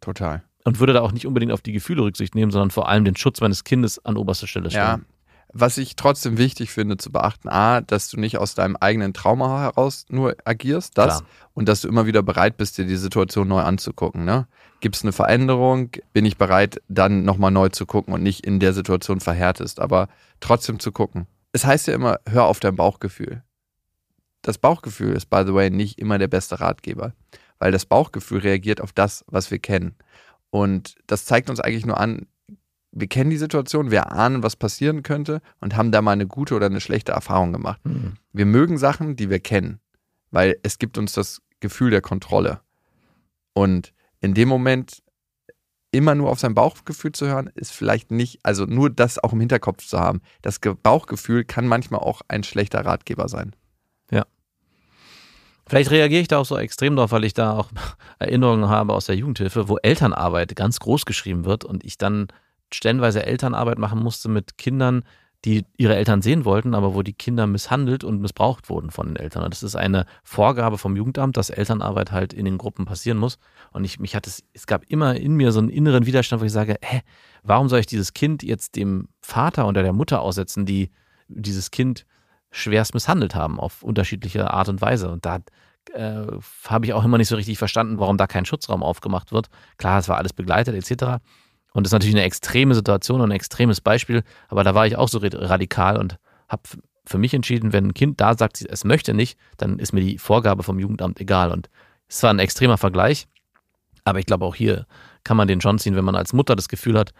Total. Und würde da auch nicht unbedingt auf die Gefühle Rücksicht nehmen, sondern vor allem den Schutz meines Kindes an oberster Stelle Ja. Was ich trotzdem wichtig finde zu beachten, A, dass du nicht aus deinem eigenen Trauma heraus nur agierst, das, Klar. und dass du immer wieder bereit bist, dir die Situation neu anzugucken. Ne? Gibt es eine Veränderung, bin ich bereit, dann nochmal neu zu gucken und nicht in der Situation verhärtest, aber trotzdem zu gucken. Es heißt ja immer, hör auf dein Bauchgefühl. Das Bauchgefühl ist, by the way, nicht immer der beste Ratgeber, weil das Bauchgefühl reagiert auf das, was wir kennen. Und das zeigt uns eigentlich nur an, wir kennen die Situation, wir ahnen, was passieren könnte und haben da mal eine gute oder eine schlechte Erfahrung gemacht. Mhm. Wir mögen Sachen, die wir kennen, weil es gibt uns das Gefühl der Kontrolle. Und in dem Moment immer nur auf sein Bauchgefühl zu hören, ist vielleicht nicht, also nur das auch im Hinterkopf zu haben. Das Ge- Bauchgefühl kann manchmal auch ein schlechter Ratgeber sein. Vielleicht reagiere ich da auch so extrem drauf, weil ich da auch Erinnerungen habe aus der Jugendhilfe, wo Elternarbeit ganz groß geschrieben wird und ich dann stellenweise Elternarbeit machen musste mit Kindern, die ihre Eltern sehen wollten, aber wo die Kinder misshandelt und missbraucht wurden von den Eltern. Und das ist eine Vorgabe vom Jugendamt, dass Elternarbeit halt in den Gruppen passieren muss. Und ich, mich hat es, es gab immer in mir so einen inneren Widerstand, wo ich sage, hä, warum soll ich dieses Kind jetzt dem Vater oder der Mutter aussetzen, die dieses Kind schwerst misshandelt haben auf unterschiedliche Art und Weise. Und da äh, habe ich auch immer nicht so richtig verstanden, warum da kein Schutzraum aufgemacht wird. Klar, es war alles begleitet etc. Und das ist natürlich eine extreme Situation und ein extremes Beispiel, aber da war ich auch so ra- radikal und habe für mich entschieden, wenn ein Kind da sagt, es möchte nicht, dann ist mir die Vorgabe vom Jugendamt egal. Und es war ein extremer Vergleich, aber ich glaube auch hier kann man den schon ziehen, wenn man als Mutter das Gefühl hat,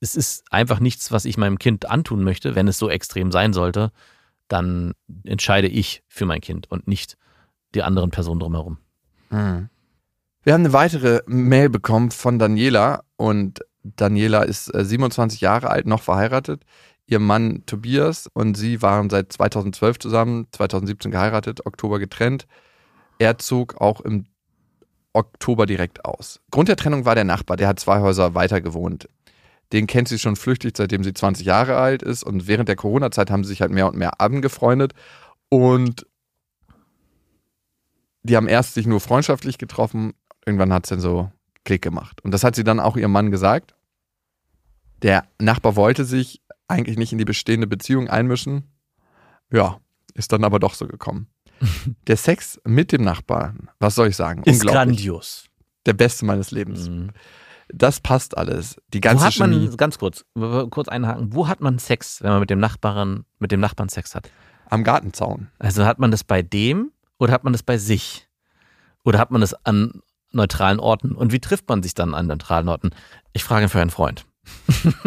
es ist einfach nichts, was ich meinem Kind antun möchte, wenn es so extrem sein sollte, dann entscheide ich für mein Kind und nicht die anderen Personen drumherum. Wir haben eine weitere Mail bekommen von Daniela und Daniela ist äh, 27 Jahre alt, noch verheiratet. Ihr Mann Tobias und sie waren seit 2012 zusammen, 2017 geheiratet, Oktober getrennt. Er zog auch im Oktober direkt aus. Grund der Trennung war der Nachbar, der hat zwei Häuser weiter gewohnt. Den kennt sie schon flüchtig, seitdem sie 20 Jahre alt ist. Und während der Corona-Zeit haben sie sich halt mehr und mehr angefreundet. Und die haben erst sich nur freundschaftlich getroffen. Irgendwann hat es dann so Klick gemacht. Und das hat sie dann auch ihrem Mann gesagt. Der Nachbar wollte sich eigentlich nicht in die bestehende Beziehung einmischen. Ja, ist dann aber doch so gekommen. Der Sex mit dem Nachbarn, was soll ich sagen? grandios. Der beste meines Lebens. Mhm. Das passt alles. Die Wo ganze hat Chemie. man, ganz kurz, kurz einhaken, wo hat man Sex, wenn man mit dem Nachbarn, mit dem Nachbarn Sex hat? Am Gartenzaun. Also hat man das bei dem oder hat man das bei sich? Oder hat man das an neutralen Orten? Und wie trifft man sich dann an neutralen Orten? Ich frage für einen Freund.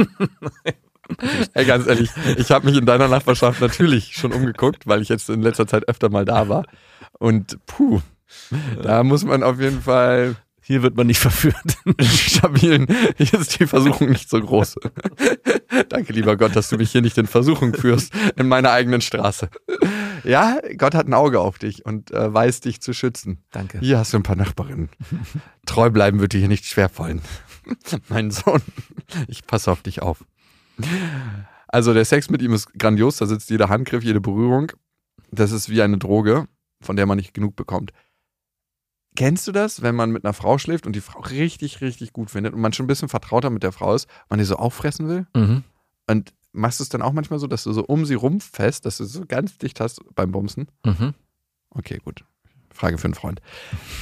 Ey, ganz ehrlich, ich habe mich in deiner Nachbarschaft natürlich schon umgeguckt, weil ich jetzt in letzter Zeit öfter mal da war. Und puh, da muss man auf jeden Fall Hier wird man nicht verführt. stabilen. Hier ist die Versuchung nicht so groß. Danke, lieber Gott, dass du mich hier nicht in Versuchung führst, in meiner eigenen Straße. Ja, Gott hat ein Auge auf dich und äh, weiß dich zu schützen. Danke. Hier hast du ein paar Nachbarinnen. Treu bleiben wird dir hier nicht schwerfallen. mein Sohn, ich passe auf dich auf. Also der Sex mit ihm ist grandios, da sitzt jeder Handgriff, jede Berührung. Das ist wie eine Droge, von der man nicht genug bekommt. Kennst du das, wenn man mit einer Frau schläft und die Frau richtig, richtig gut findet und man schon ein bisschen vertrauter mit der Frau ist, man die so auffressen will? Mhm. Und machst du es dann auch manchmal so, dass du so um sie rum fest, dass du so ganz dicht hast beim Bumsen? Mhm. Okay, gut. Frage für einen Freund.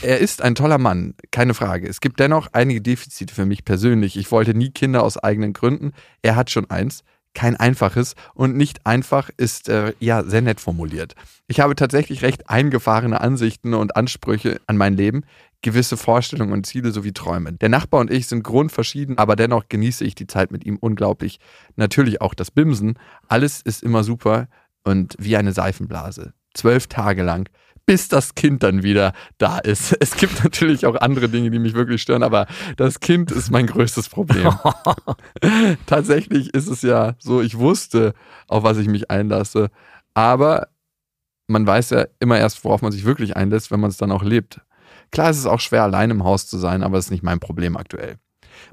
Er ist ein toller Mann, keine Frage. Es gibt dennoch einige Defizite für mich persönlich. Ich wollte nie Kinder aus eigenen Gründen. Er hat schon eins. Kein einfaches und nicht einfach ist äh, ja sehr nett formuliert. Ich habe tatsächlich recht eingefahrene Ansichten und Ansprüche an mein Leben, gewisse Vorstellungen und Ziele sowie Träume. Der Nachbar und ich sind grundverschieden, aber dennoch genieße ich die Zeit mit ihm unglaublich. Natürlich auch das Bimsen. Alles ist immer super und wie eine Seifenblase. Zwölf Tage lang bis das Kind dann wieder da ist. Es gibt natürlich auch andere Dinge, die mich wirklich stören, aber das Kind ist mein größtes Problem. Tatsächlich ist es ja so, ich wusste, auf was ich mich einlasse, aber man weiß ja immer erst, worauf man sich wirklich einlässt, wenn man es dann auch lebt. Klar ist es auch schwer, allein im Haus zu sein, aber es ist nicht mein Problem aktuell.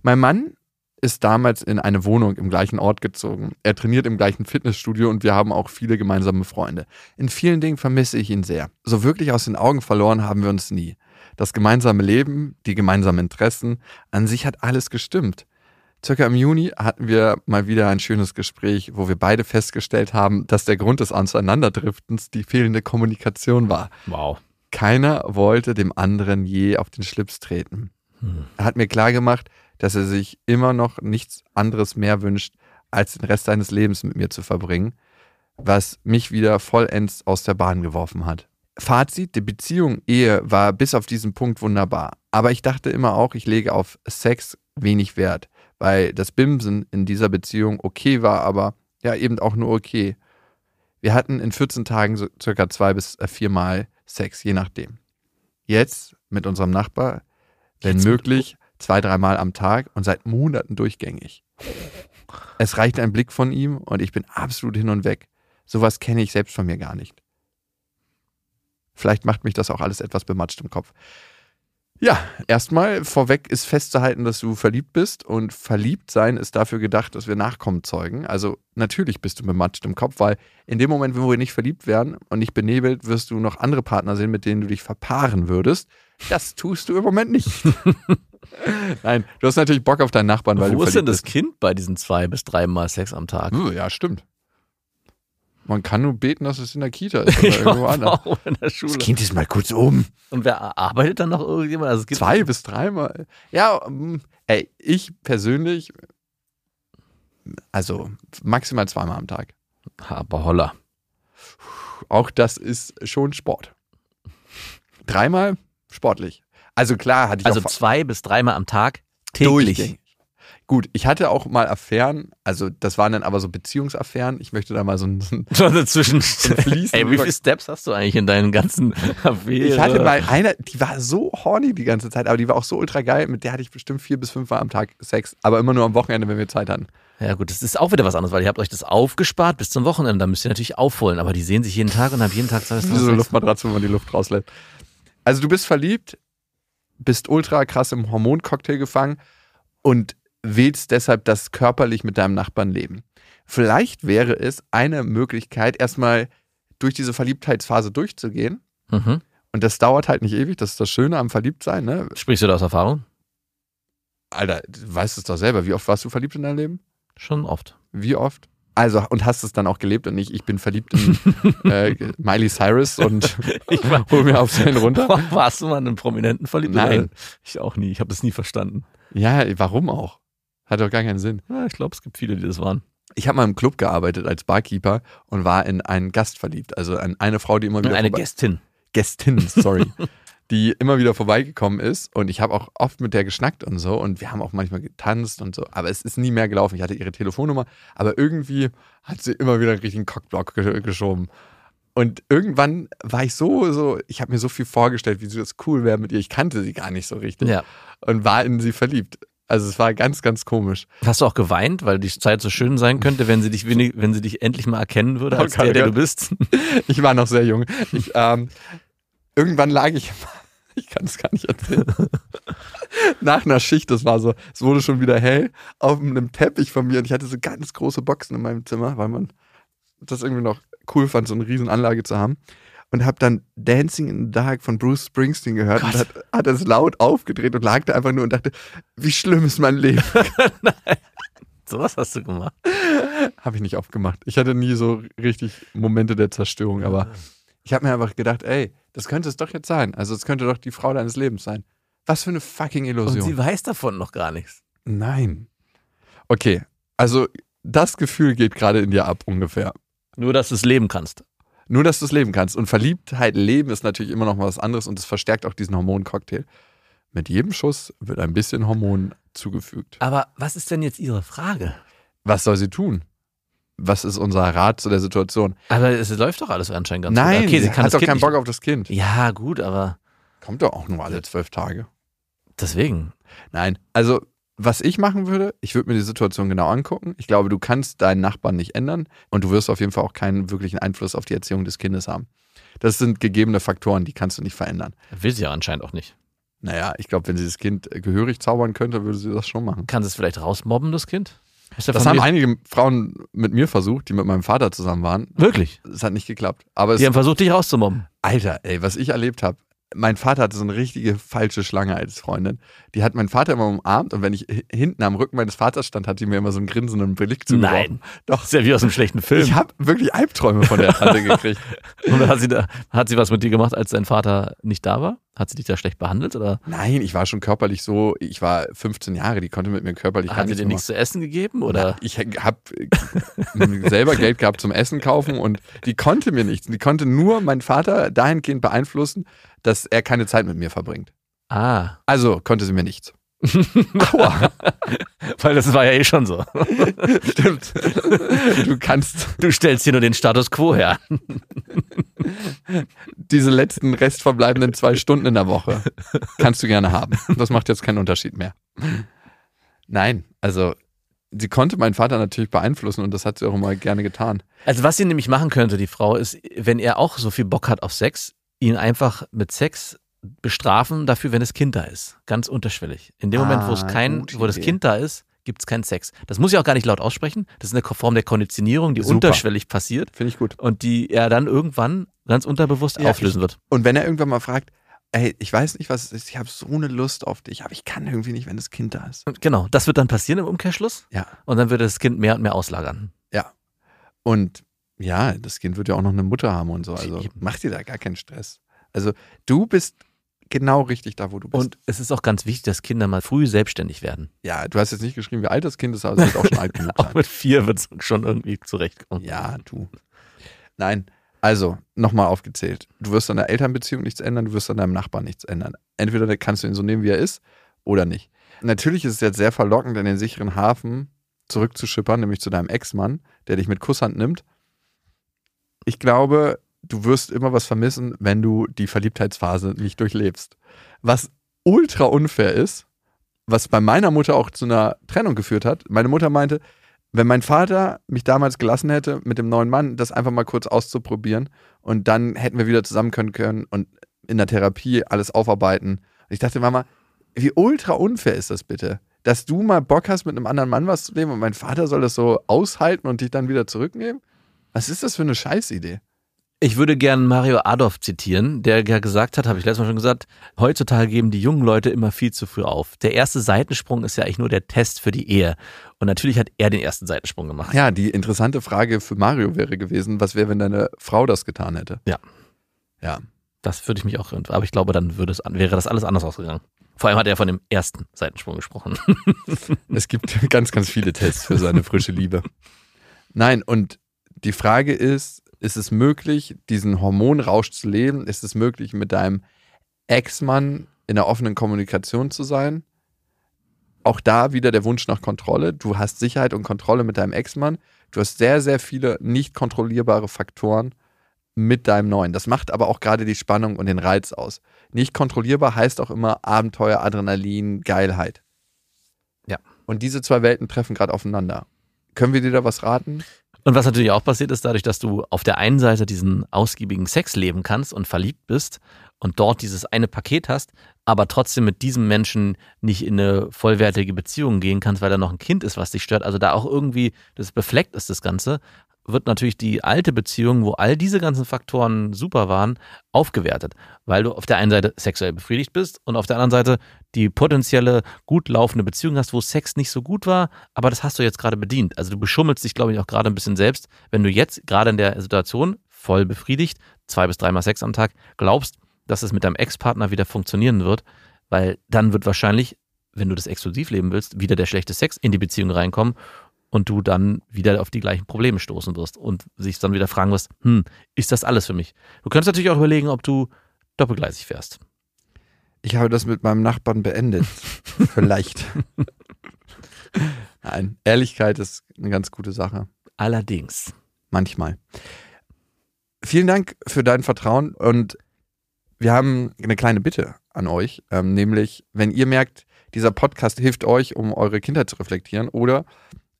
Mein Mann ist damals in eine Wohnung im gleichen Ort gezogen. Er trainiert im gleichen Fitnessstudio und wir haben auch viele gemeinsame Freunde. In vielen Dingen vermisse ich ihn sehr. So wirklich aus den Augen verloren haben wir uns nie. Das gemeinsame Leben, die gemeinsamen Interessen, an sich hat alles gestimmt. Circa im Juni hatten wir mal wieder ein schönes Gespräch, wo wir beide festgestellt haben, dass der Grund des Auseinanderdriftens die fehlende Kommunikation war. Wow. Keiner wollte dem anderen je auf den Schlips treten. Hm. Er hat mir klargemacht, dass er sich immer noch nichts anderes mehr wünscht, als den Rest seines Lebens mit mir zu verbringen, was mich wieder vollends aus der Bahn geworfen hat. Fazit, die Beziehung, Ehe war bis auf diesen Punkt wunderbar. Aber ich dachte immer auch, ich lege auf Sex wenig Wert, weil das Bimsen in dieser Beziehung okay war, aber ja eben auch nur okay. Wir hatten in 14 Tagen so circa zwei bis äh, viermal Sex, je nachdem. Jetzt mit unserem Nachbar, wenn Jetzt- möglich, zwei, dreimal am Tag und seit Monaten durchgängig. Es reicht ein Blick von ihm und ich bin absolut hin und weg. Sowas kenne ich selbst von mir gar nicht. Vielleicht macht mich das auch alles etwas bematscht im Kopf. Ja, erstmal vorweg ist festzuhalten, dass du verliebt bist und verliebt sein ist dafür gedacht, dass wir Nachkommen zeugen. Also natürlich bist du bematscht im Kopf, weil in dem Moment, wo wir nicht verliebt werden und nicht benebelt, wirst du noch andere Partner sehen, mit denen du dich verpaaren würdest. Das tust du im Moment nicht. Nein, du hast natürlich Bock auf deinen Nachbarn, weil Wo du ist denn das Kind bei diesen zwei bis dreimal Sex am Tag? bist. Hm, Ja, stimmt. Man kann nur beten, dass es in der Kita ist oder irgendwo anders. wow, in der Schule. ist mal kurz um. Und wer arbeitet dann noch irgendjemand? Also Zwei bis dreimal. Ja, ähm, ey, ich persönlich, also maximal zweimal am Tag. Aber holla. Auch das ist schon Sport. Dreimal sportlich. Also klar hatte ich Also zwei bis dreimal am Tag täglich. durchgängig. Gut, ich hatte auch mal Affären, also das waren dann aber so Beziehungsaffären. Ich möchte da mal so ein, so ein So dazwischen. Fließen Ey, wie viele Steps hast du eigentlich in deinen ganzen Affären? Ich hatte mal eine, die war so horny die ganze Zeit, aber die war auch so ultra geil. Mit der hatte ich bestimmt vier bis fünf Mal am Tag Sex, aber immer nur am Wochenende, wenn wir Zeit hatten. Ja gut, das ist auch wieder was anderes, weil ihr habt euch das aufgespart bis zum Wochenende. Da müsst ihr natürlich aufholen. Aber die sehen sich jeden Tag und haben jeden Tag zwei Wie drei so eine. Luftmatratze, wenn man die Luft rauslässt. Also du bist verliebt, bist ultra krass im Hormoncocktail gefangen und willst deshalb das körperlich mit deinem Nachbarn leben. Vielleicht wäre es eine Möglichkeit, erstmal durch diese Verliebtheitsphase durchzugehen. Mhm. Und das dauert halt nicht ewig, das ist das Schöne am Verliebtsein, ne? Sprichst du da aus Erfahrung? Alter, du weißt es doch selber. Wie oft warst du verliebt in deinem Leben? Schon oft. Wie oft? Also, und hast es dann auch gelebt und nicht, ich bin verliebt in äh, Miley Cyrus und hol mir auf seinen runter. Warst du mal in einen Prominenten verliebt? Nein. Oder? Ich auch nie. Ich habe das nie verstanden. Ja, warum auch? Hat doch gar keinen Sinn. Ja, ich glaube, es gibt viele, die das waren. Ich habe mal im Club gearbeitet als Barkeeper und war in einen Gast verliebt. Also an eine Frau, die immer wieder Eine vorbei- Gästin. Gästin, sorry, die immer wieder vorbeigekommen ist und ich habe auch oft mit der geschnackt und so und wir haben auch manchmal getanzt und so, aber es ist nie mehr gelaufen. Ich hatte ihre Telefonnummer, aber irgendwie hat sie immer wieder einen richtigen Cockblock ge geschoben. Und irgendwann war ich so, so, ich habe mir so viel vorgestellt, wie sie das cool wäre mit ihr. Ich kannte sie gar nicht so richtig Ja. und war in sie verliebt. Also es war ganz, ganz komisch. Hast du auch geweint, weil die Zeit so schön sein könnte, wenn sie dich, wenig, wenn sie dich endlich mal erkennen würde, als Oh Gott, der, oh der du bist? Ich war noch sehr jung. Ich, ähm, irgendwann lag ich, ich kann es gar nicht erzählen. Nach einer Schicht, das war so, es wurde schon wieder hell, auf einem Teppich von mir und ich hatte so ganz große Boxen in meinem Zimmer, weil man das irgendwie noch cool fand, so eine riesen Anlage zu haben. Und habe dann Dancing in the Dark von Bruce Springsteen gehört und hat, hat es laut aufgedreht und lag da einfach nur und dachte, wie schlimm ist mein Leben. Sowas hast du gemacht. habe ich nicht aufgemacht. Ich hatte nie so richtig Momente der Zerstörung, aber ich habe mir einfach gedacht, ey, das könnte es doch jetzt sein. Also es könnte doch die Frau deines Lebens sein. Was für eine fucking Und Illusion. sie weiß davon noch gar nichts. Nein. Okay, also das Gefühl geht gerade in dir ab ungefähr. Nur, dass du es leben kannst. Nur, dass du es leben kannst. Und Verliebtheit leben ist natürlich immer noch mal was anderes und es verstärkt auch diesen Hormoncocktail. Mit jedem Schuss wird ein bisschen Hormon zugefügt. Aber was ist denn jetzt ihre Frage? Was soll sie tun? Was ist unser Rat zu der Situation? Aber es läuft doch alles anscheinend ganz Nein, gut. Okay, sie, kann hat doch kind keinen nicht- Bock auf das Kind. Ja, gut, aber Kommt doch auch nur alle zwölf Tage. deswegen. Nein, also was ich machen würde, ich würde mir die Situation genau angucken. Ich glaube, du kannst deinen Nachbarn nicht ändern und du wirst auf jeden Fall auch keinen wirklichen Einfluss auf die Erziehung des Kindes haben. Das sind gegebene Faktoren, die kannst du nicht verändern. Will sie ja anscheinend auch nicht. Naja, ich glaube, wenn sie das Kind gehörig zaubern könnte, würde sie das schon machen. Kann sie es vielleicht rausmobben, das Kind? Das haben einige Frauen mit mir versucht, die mit meinem Vater zusammen waren. Wirklich? Es hat nicht geklappt. Aber Die haben versucht, dich rauszumobben. Alter, ey, was ich erlebt habe. Mein Vater hatte so eine richtige falsche Schlange als Freundin. Die hat meinen Vater immer umarmt und wenn ich hinten am Rücken meines Vaters stand, hat sie mir immer so einen grinsenden Blick zugeworfen. Nein. Doch. Ist ja wie aus einem schlechten Film. Ich habe wirklich Albträume von der Tante gekriegt. Und hat sie, da, hat sie was mit dir gemacht, als dein Vater nicht da war? Hat sie dich da schlecht behandelt? Oder Nein, ich war schon körperlich so, ich war 15 Jahre, die konnte mit mir körperlich hat sie dir nichts zu essen gegeben? Oder? Ich habe selber Geld gehabt zum Essen kaufen und die konnte mir nichts. Die konnte nur meinen Vater dahingehend beeinflussen, dass er keine Zeit mit mir verbringt. Ah, Also konnte sie mir nichts. Aua, weil das war ja eh schon so. stimmt. Du kannst Du stellst hier nur den Status quo her. diese letzten restverbleibenden zwei Stunden in der Woche, kannst du gerne haben. Das macht jetzt keinen Unterschied mehr. Nein, also sie konnte meinen Vater natürlich beeinflussen und das hat sie auch immer gerne getan. Also was sie nämlich machen könnte, die Frau, ist, wenn er auch so viel Bock hat auf Sex, ihn einfach mit Sex bestrafen dafür, wenn das Kind da ist. Ganz unterschwellig. In dem Moment, wo es Ah, kein, wo das. Kind da ist, gibt es keinen Sex. Das muss ich auch gar nicht laut aussprechen. Das ist eine Form der Konditionierung, die Super. unterschwellig passiert Finde ich gut. und die er dann irgendwann ganz unterbewusst Ja, auflösen wird. Und wenn er irgendwann mal fragt, ey, ich weiß nicht, was es ist, ich habe so eine Lust auf dich, aber ich kann irgendwie nicht, wenn das Kind da ist. Und genau, das wird dann passieren im Umkehrschluss Ja. und dann wird das Kind mehr und mehr auslagern. Und ja, das Kind wird ja auch noch eine Mutter haben und so. Also mach dir da gar keinen Stress. Also du bist genau richtig da, wo du bist. Und es ist auch ganz wichtig, dass Kinder mal früh selbstständig werden. ja, du hast jetzt nicht geschrieben, wie alt das Kind ist, aber es wird auch schon alt genug Auch mit vier wird es schon irgendwie zurechtkommen. Ja, du. Nein, also nochmal aufgezählt. Du wirst an der Elternbeziehung nichts ändern, du wirst an deinem Nachbarn nichts ändern. Entweder kannst du ihn so nehmen, wie er ist, oder nicht. Natürlich ist es jetzt sehr verlockend, in den sicheren Hafen zurückzuschippern, nämlich zu deinem Ex-Mann, der dich mit Kusshand nimmt. Ich glaube, du wirst immer was vermissen, wenn du die Verliebtheitsphase nicht durchlebst. Was ultra unfair ist, was bei meiner Mutter auch zu einer Trennung geführt hat. Meine Mutter meinte, wenn mein Vater mich damals gelassen hätte, mit dem neuen Mann, das einfach mal kurz auszuprobieren und dann hätten wir wieder zusammen können können und in der Therapie alles aufarbeiten. Und ich dachte, Mama, wie ultra unfair ist das bitte? Dass du mal Bock hast, mit einem anderen Mann was zu leben und mein Vater soll das so aushalten und dich dann wieder zurücknehmen? Was ist das für eine Scheißidee? Ich würde gern Mario Adolf zitieren, der ja gesagt hat, habe ich letztes Mal schon gesagt, heutzutage geben die jungen Leute immer viel zu früh auf. Der erste Seitensprung ist ja eigentlich nur der Test für die Ehe. Und natürlich hat er den ersten Seitensprung gemacht. Ja, die interessante Frage für Mario wäre gewesen, was wäre, wenn deine Frau das getan hätte? Ja. Ja. Das würde ich mich auch, aber ich glaube, dann würde es, wäre das alles anders ausgegangen. Vor allem hat er von dem ersten Seitensprung gesprochen. Es gibt ganz, ganz viele Tests für seine frische Liebe. Nein, und die Frage ist, ist es möglich, diesen Hormonrausch zu leben? Ist es möglich, mit deinem Ex-Mann in der offenen Kommunikation zu sein? Auch da wieder der Wunsch nach Kontrolle. Du hast Sicherheit und Kontrolle mit deinem Ex-Mann. Du hast sehr, sehr viele nicht kontrollierbare Faktoren mit deinem neuen. Das macht aber auch gerade die Spannung und den Reiz aus. Nicht kontrollierbar heißt auch immer Abenteuer, Adrenalin, Geilheit. Ja. Und diese zwei Welten treffen gerade aufeinander. Können wir dir da was raten? Und was natürlich auch passiert ist, dadurch, dass du auf der einen Seite diesen ausgiebigen Sex leben kannst und verliebt bist und dort dieses eine Paket hast, aber trotzdem mit diesem Menschen nicht in eine vollwertige Beziehung gehen kannst, weil da noch ein Kind ist, was dich stört, also da auch irgendwie das befleckt ist, das Ganze, wird natürlich die alte Beziehung, wo all diese ganzen Faktoren super waren, aufgewertet, weil du auf der einen Seite sexuell befriedigt bist und auf der anderen Seite die potenzielle gut laufende Beziehung hast, wo Sex nicht so gut war, aber das hast du jetzt gerade bedient. Also du beschummelst dich, glaube ich, auch gerade ein bisschen selbst, wenn du jetzt gerade in der Situation voll befriedigt, zwei bis dreimal Sex am Tag, glaubst, dass es mit deinem Ex-Partner wieder funktionieren wird, weil dann wird wahrscheinlich, wenn du das exklusiv leben willst, wieder der schlechte Sex in die Beziehung reinkommen und du dann wieder auf die gleichen Probleme stoßen wirst und sich dann wieder fragen wirst, hm, ist das alles für mich? Du könntest natürlich auch überlegen, ob du doppelgleisig fährst. Ich habe das mit meinem Nachbarn beendet. Vielleicht. Nein, Ehrlichkeit ist eine ganz gute Sache. Allerdings. Manchmal. Vielen Dank für dein Vertrauen und wir haben eine kleine Bitte an euch, ähm, nämlich wenn ihr merkt, dieser Podcast hilft euch, um eure Kindheit zu reflektieren oder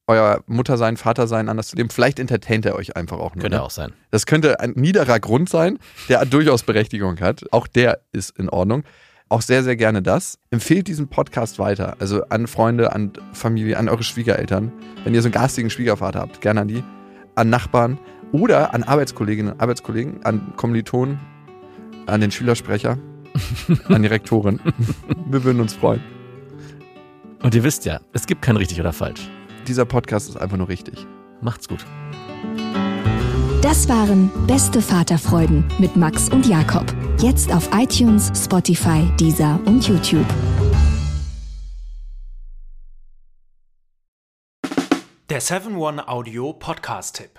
euer Muttersein, Vatersein anders zu leben, vielleicht entertaint er euch einfach auch nur. Könnte ne? auch sein. Das könnte ein niederer Grund sein, der durchaus Berechtigung hat. Auch der ist in Ordnung. Auch sehr, sehr gerne das. Empfehlt diesen Podcast weiter. Also an Freunde, an Familie, an eure Schwiegereltern. Wenn ihr so einen garstigen Schwiegervater habt, gerne an die. An Nachbarn oder an Arbeitskolleginnen und Arbeitskollegen, an Kommilitonen, an den Schülersprecher, an die Rektorin. Wir würden uns freuen. Und ihr wisst ja, es gibt kein richtig oder falsch. Dieser Podcast ist einfach nur richtig. Macht's gut. Das waren Beste Vaterfreuden mit Max und Jakob. Jetzt auf iTunes, Spotify, Deezer und YouTube. Der 7-One-Audio-Podcast-Tipp.